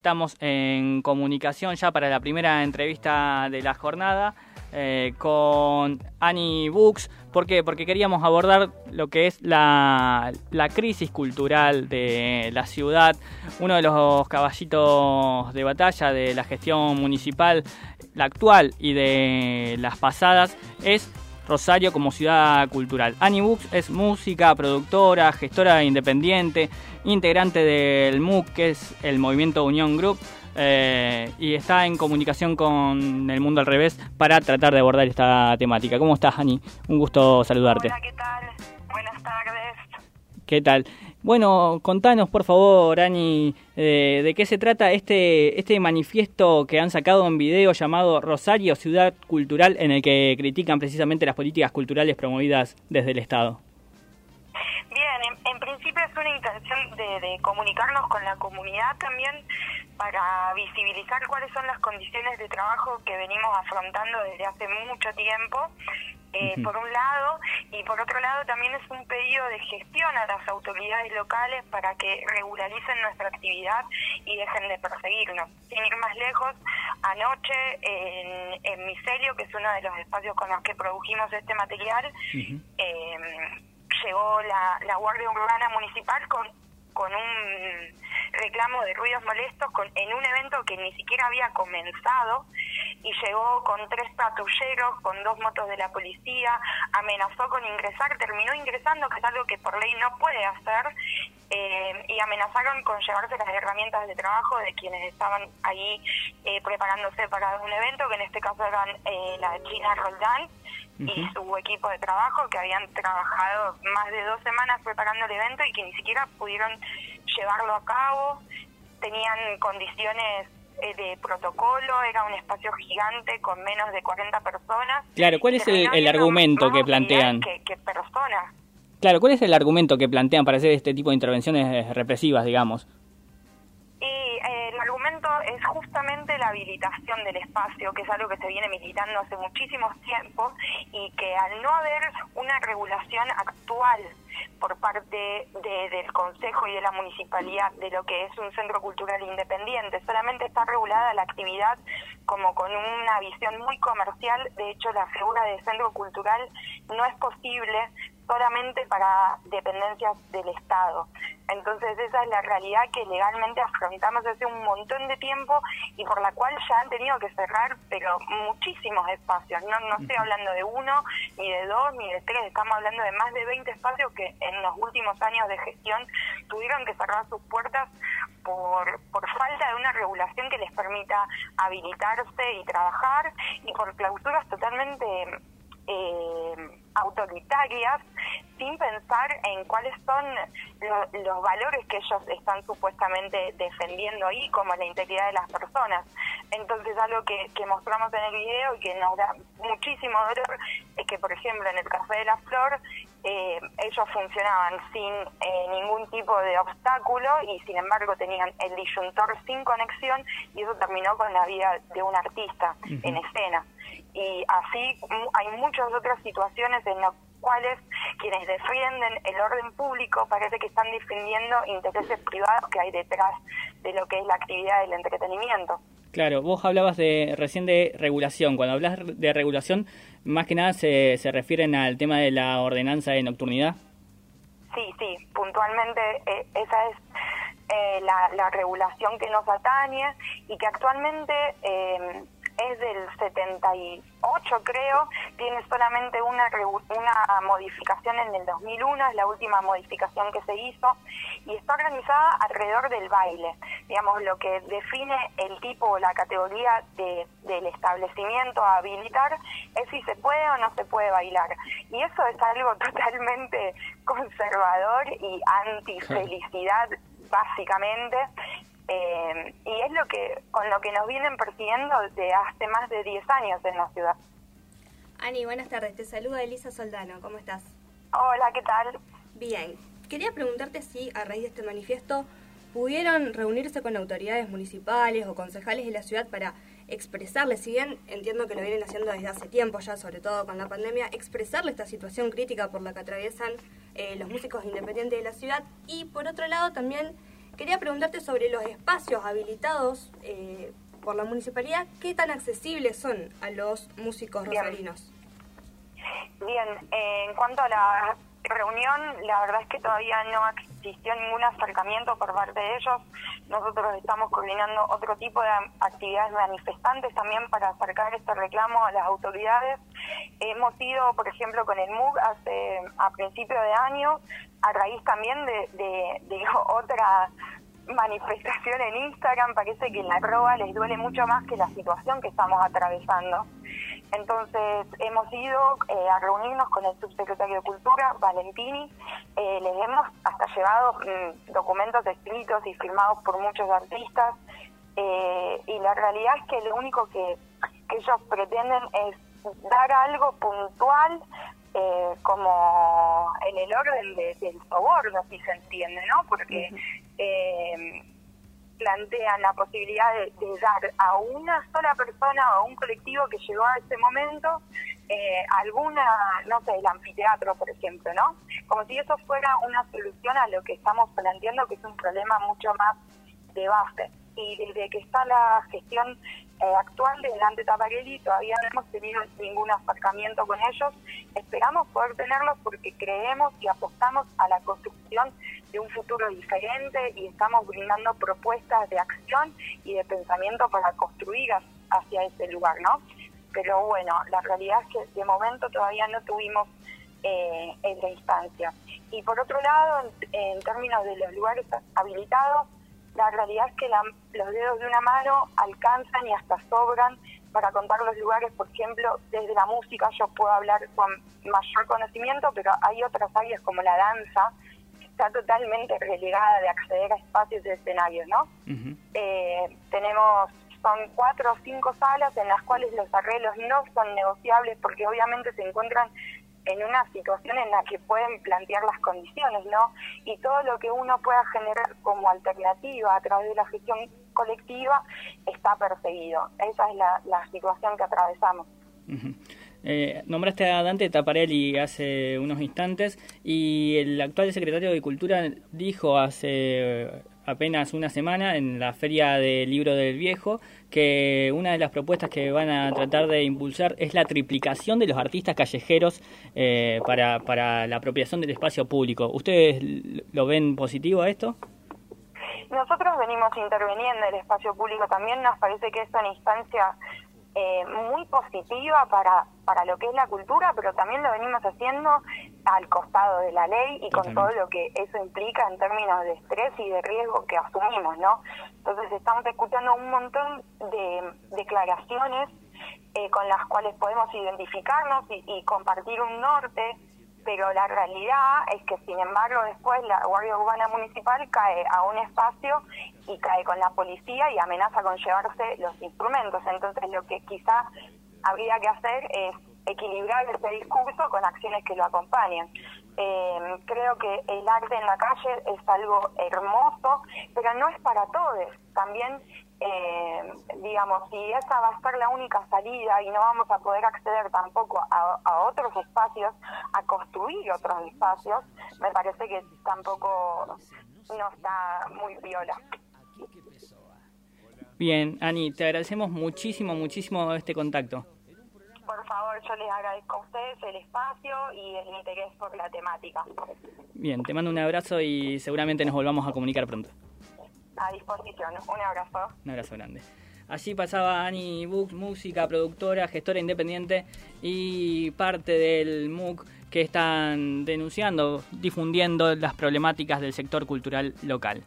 Estamos en comunicación ya para la primera entrevista de la jornada eh, con Annie Books. ¿Por qué? Porque queríamos abordar lo que es la, crisis cultural de la ciudad. Uno de los caballitos de batalla de la gestión municipal, la actual y de las pasadas, es Rosario como ciudad cultural. Annie Books es música, productora, gestora independiente, integrante del MUC, que es el Movimiento Unión Group, eh, y está en comunicación con el mundo al revés para tratar de abordar esta temática. ¿Cómo estás, Annie? Un gusto saludarte. Hola, ¿qué tal? Buenas tardes. ¿Qué tal? Bueno, contanos por favor, Ani, eh, de qué se trata este, este manifiesto que han sacado en video llamado Rosario, Ciudad Cultural, en el que critican precisamente las políticas culturales promovidas desde el Estado. Bien, en, principio es una intención de, de comunicarnos con la comunidad también para visibilizar cuáles son las condiciones de trabajo que venimos afrontando desde hace mucho tiempo eh, por un lado, y por otro lado también es un pedido de gestión a las autoridades locales para que regularicen nuestra actividad y dejen de perseguirnos. Sin ir más lejos, anoche en, en Micelio, que es uno de los espacios con los que produjimos este material, eh, llegó la, la Guardia Urbana Municipal con, con un reclamo de ruidos molestos con, en un evento que ni siquiera había comenzado y llegó con tres patrulleros, con dos motos de la policía, amenazó con ingresar, terminó ingresando, que es algo que por ley no puede hacer, eh, y amenazaron con llevarse las herramientas de trabajo de quienes estaban ahí eh, preparándose para un evento, que en este caso eran eh, la China Roldán y su equipo de trabajo, que habían trabajado más de dos semanas preparando el evento y que ni siquiera pudieron llevarlo a cabo, tenían condiciones de protocolo, era un espacio gigante con menos de 40 personas. Claro, ¿cuál es el, argumento que plantean? ¿Qué personas? Claro, ¿cuál es el argumento que plantean para hacer este tipo de intervenciones represivas, digamos? Habilitación del espacio, que es algo que se viene militando hace muchísimos tiempos y que al no haber una regulación actual por parte del Consejo y de la Municipalidad de lo que es un centro cultural independiente. Solamente está regulada la actividad como con una visión muy comercial. De hecho, la figura de centro cultural no es posible solamente para dependencias del Estado. Entonces esa es la realidad que legalmente afrontamos hace un montón de tiempo y por la cual ya han tenido que cerrar, pero muchísimos espacios. No, no estoy hablando de uno, ni de dos, ni de tres, estamos hablando de más de 20 espacios que en los últimos años de gestión tuvieron que cerrar sus puertas por, por falta de una regulación que les permita habilitarse y trabajar y por clausuras totalmente eh, autoritarias sin pensar en cuáles son los valores que ellos están supuestamente defendiendo ahí, como la integridad de las personas. Entonces, algo que, que mostramos en el video y que nos da muchísimo dolor es que, por ejemplo, en el Café de la Flor, eh, ellos funcionaban sin eh, ningún tipo de obstáculo y, sin embargo, tenían el disyuntor sin conexión y eso terminó con la vida de un artista en escena. Y así hay muchas otras situaciones en las cuales quienes defienden el orden público parece que están defendiendo intereses privados que hay detrás de lo que es la actividad del entretenimiento. Claro, vos hablabas de recién de regulación. Cuando hablas de regulación, más que nada se, se refieren al tema de la ordenanza de nocturnidad. Sí, sí, puntualmente eh, esa es eh, la, la, regulación que nos atañe y que actualmente eh, es del 78 creo, tiene solamente una, una modificación en el 2001, es la última modificación que se hizo, y está organizada alrededor del baile. Digamos, lo que define el tipo o la categoría de, del establecimiento a habilitar es si se puede o no se puede bailar. Y eso es algo totalmente conservador y antifelicidad básicamente eh, y es lo que con lo que nos vienen persiguiendo desde hace más de 10 años en la ciudad. Ani, buenas tardes. Te saluda Elisa Soldano. ¿Cómo estás? Hola, ¿qué tal? Bien. Quería preguntarte si a raíz de este manifiesto pudieron reunirse con autoridades municipales o concejales de la ciudad para expresarles, si bien entiendo que lo vienen haciendo desde hace tiempo ya, sobre todo con la pandemia, expresarle esta situación crítica por la que atraviesan eh, los músicos independientes de la ciudad y por otro lado también quería preguntarte sobre los espacios habilitados eh, por la municipalidad, ¿qué tan accesibles son a los músicos rosarinos? Bien, en cuanto a la reunión, la verdad es que todavía no existió ningún acercamiento por parte de ellos. Nosotros estamos coordinando otro tipo de actividades manifestantes también para acercar este reclamo a las autoridades. Hemos ido, por ejemplo, con el MUG hace a principio de año, a raíz también de, de, de otra manifestación en Instagram, parece que la arroba les duele mucho más que la situación que estamos atravesando. Entonces hemos ido eh, a reunirnos con el subsecretario de Cultura, Valentini, eh, les hemos hasta llevado mm, documentos escritos y firmados por muchos artistas. Eh, y la realidad es que lo único que, ellos pretenden es dar algo puntual como en el orden del soborno, si se entiende, ¿no? Porque plantean la posibilidad de, dar a una sola persona o a un colectivo que llegó a ese momento eh, alguna, no sé, el anfiteatro, por ejemplo, ¿no? Como si eso fuera una solución a lo que estamos planteando, que es un problema mucho más de base. Y desde que está la gestión eh, actual de Dante Taparelli todavía no hemos tenido ningún acercamiento con ellos. Esperamos poder tenerlos porque creemos y apostamos a la construcción de un futuro diferente y estamos brindando propuestas de acción y de pensamiento para construir hacia ese lugar, ¿no? Pero bueno, la realidad es que de momento todavía no tuvimos eh, esa instancia. Y por otro lado, en, términos de los lugares habilitados, la realidad es que los dedos de una mano alcanzan y hasta sobran para contar los lugares, por ejemplo, desde la música yo puedo hablar con mayor conocimiento, pero hay otras áreas como la danza, está totalmente relegada de acceder a espacios de escenarios, ¿no? Eh, tenemos, son cuatro o cinco salas en las cuales los arreglos no son negociables porque obviamente se encuentran en una situación en la que pueden plantear las condiciones, ¿no? Y todo lo que uno pueda generar como alternativa a través de la gestión colectiva está perseguido. Esa es la, situación que atravesamos. Eh, nombraste a Dante Taparelli hace unos instantes y el actual secretario de Cultura dijo hace apenas una semana en la Feria del Libro del Viejo que una de las propuestas que van a tratar de impulsar es la triplicación de los artistas callejeros eh, para, para la apropiación del espacio público. ¿Ustedes lo ven positivo a esto? Nosotros venimos interviniendo en el espacio público también, nos parece que es una instancia eh, muy positiva para, para lo que es la cultura, pero también lo venimos haciendo al costado de la ley y con todo lo que eso implica en términos de estrés y de riesgo que asumimos, ¿no? Entonces estamos escuchando un montón de declaraciones eh, con las cuales podemos identificarnos y, y compartir un norte pero la realidad es que sin embargo después la Guardia Urbana Municipal cae a un espacio y cae con la policía y amenaza con llevarse los instrumentos. Entonces lo que quizá habría que hacer es equilibrar ese discurso con acciones que lo acompañen. Eh, creo que el arte en la calle es algo hermoso, pero no es para todos. También eh, digamos, si esa va a ser la única salida y no vamos a poder acceder tampoco a, otros espacios, a construir otros espacios, me parece que tampoco no está muy viola. Bien, Ani, te agradecemos muchísimo, muchísimo este contacto. Por favor, yo les agradezco a ustedes el espacio y el interés por la temática. Bien, te mando un abrazo y seguramente nos volvamos a comunicar pronto a disposición. Un abrazo. Un abrazo grande. Así pasaba Ani Books, música, productora, gestora independiente y parte del MOOC que están denunciando, difundiendo las problemáticas del sector cultural local.